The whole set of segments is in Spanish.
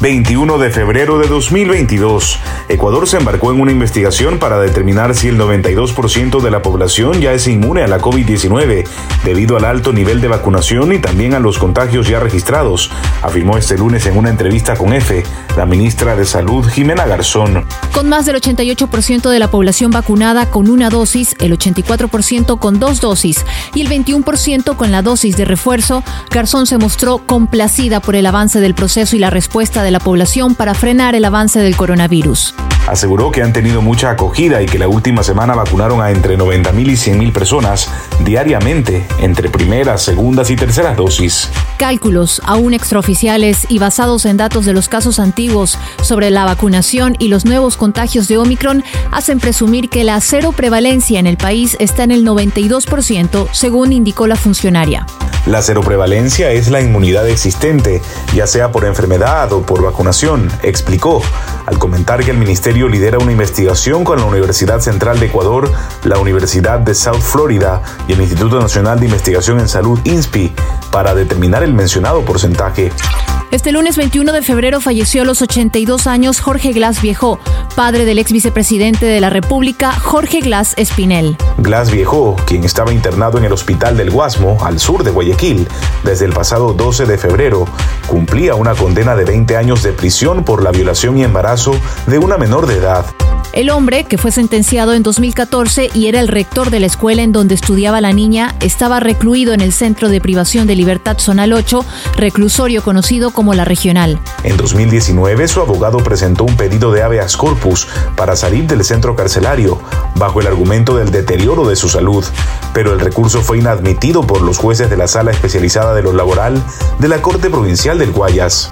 21 de febrero de 2022. Ecuador se embarcó en una investigación para determinar si el 92% de la población ya es inmune a la COVID-19 debido al alto nivel de vacunación y también a los contagios ya registrados, afirmó este lunes en una entrevista con EFE la ministra de Salud Jimena Garzón. Con más del 88% de la población vacunada con una dosis, el 84% con dos dosis y el 21% con la dosis de refuerzo, Garzón se mostró complacida por el avance del proceso y la respuesta de la población para frenar el avance del coronavirus. Aseguró que han tenido mucha acogida y que la última semana vacunaron a entre 90.000 y 100.000 personas diariamente entre primeras, segundas y terceras dosis. Cálculos aún extraoficiales y basados en datos de los casos antiguos sobre la vacunación y los nuevos contagios de Omicron hacen presumir que la cero prevalencia en el país está en el 92%, según indicó la funcionaria. La seroprevalencia es la inmunidad existente, ya sea por enfermedad o por vacunación, explicó, al comentar que el ministerio lidera una investigación con la Universidad Central de Ecuador, la Universidad de South Florida y el Instituto Nacional de Investigación en Salud INSPI para determinar el mencionado porcentaje. Este lunes 21 de febrero falleció a los 82 años Jorge Glass Viejo, padre del ex vicepresidente de la República, Jorge Glass Espinel. Glass Viejo, quien estaba internado en el Hospital del Guasmo, al sur de Guayaquil, desde el pasado 12 de febrero, cumplía una condena de 20 años de prisión por la violación y embarazo de una menor de edad. El hombre, que fue sentenciado en 2014 y era el rector de la escuela en donde estudiaba la niña, estaba recluido en el Centro de Privación de Libertad Zonal 8, reclusorio conocido como la Regional. En 2019, su abogado presentó un pedido de habeas corpus para salir del centro carcelario, bajo el argumento del deterioro de su salud, pero el recurso fue inadmitido por los jueces de la Sala Especializada de lo Laboral de la Corte Provincial del Guayas.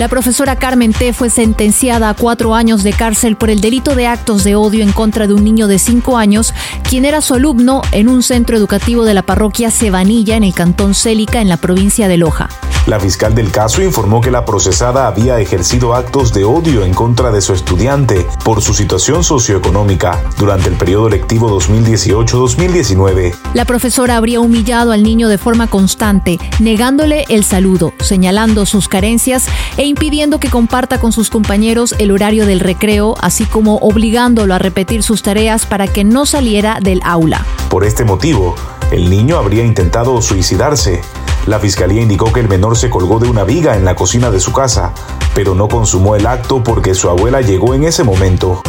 La profesora Carmen T. fue sentenciada a cuatro años de cárcel por el delito de actos de odio en contra de un niño de cinco años, quien era su alumno en un centro educativo de la parroquia Cebanilla en el cantón Célica en la provincia de Loja. La fiscal del caso informó que la procesada había ejercido actos de odio en contra de su estudiante por su situación socioeconómica durante el periodo lectivo 2018-2019. La profesora habría humillado al niño de forma constante, negándole el saludo, señalando sus carencias e impidiendo que comparta con sus compañeros el horario del recreo, así como obligándolo a repetir sus tareas para que no saliera del aula. Por este motivo, el niño habría intentado suicidarse. La fiscalía indicó que el menor se colgó de una viga en la cocina de su casa, pero no consumó el acto porque su abuela llegó en ese momento.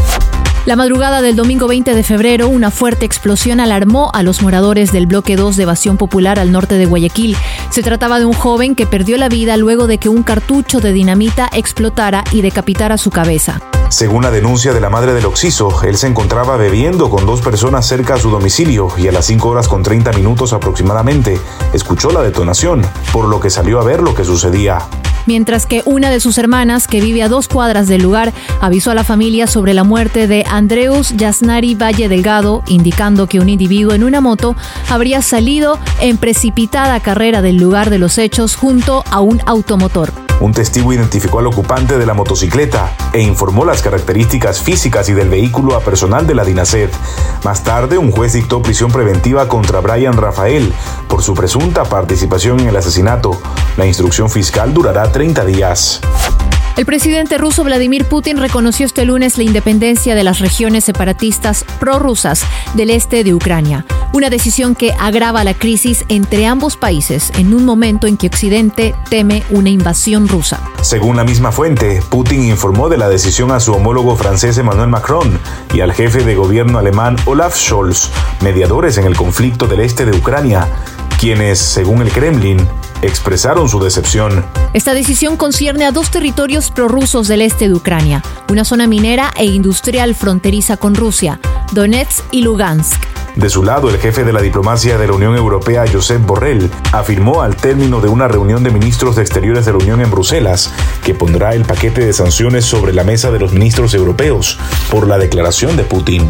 La madrugada del domingo 20 de febrero, una fuerte explosión alarmó a los moradores del bloque 2 de Evasión Popular al norte de Guayaquil. Se trataba de un joven que perdió la vida luego de que un cartucho de dinamita explotara y decapitara su cabeza. Según la denuncia de la madre del Oxiso, él se encontraba bebiendo con dos personas cerca a su domicilio y a las 5 horas con 30 minutos aproximadamente escuchó la detonación, por lo que salió a ver lo que sucedía. Mientras que una de sus hermanas, que vive a dos cuadras del lugar, avisó a la familia sobre la muerte de Andreus Yasnari Valle Delgado, indicando que un individuo en una moto habría salido en precipitada carrera del lugar de los hechos junto a un automotor. Un testigo identificó al ocupante de la motocicleta e informó las características físicas y del vehículo a personal de la DINASED. Más tarde, un juez dictó prisión preventiva contra Brian Rafael por su presunta participación en el asesinato. La instrucción fiscal durará 30 días. El presidente ruso Vladimir Putin reconoció este lunes la independencia de las regiones separatistas prorrusas del este de Ucrania, una decisión que agrava la crisis entre ambos países en un momento en que Occidente teme una invasión rusa. Según la misma fuente, Putin informó de la decisión a su homólogo francés Emmanuel Macron y al jefe de gobierno alemán Olaf Scholz, mediadores en el conflicto del este de Ucrania, quienes, según el Kremlin, expresaron su decepción. Esta decisión concierne a dos territorios prorrusos del este de Ucrania, una zona minera e industrial fronteriza con Rusia, Donetsk y Lugansk. De su lado, el jefe de la diplomacia de la Unión Europea, Josep Borrell, afirmó al término de una reunión de ministros de Exteriores de la Unión en Bruselas que pondrá el paquete de sanciones sobre la mesa de los ministros europeos por la declaración de Putin.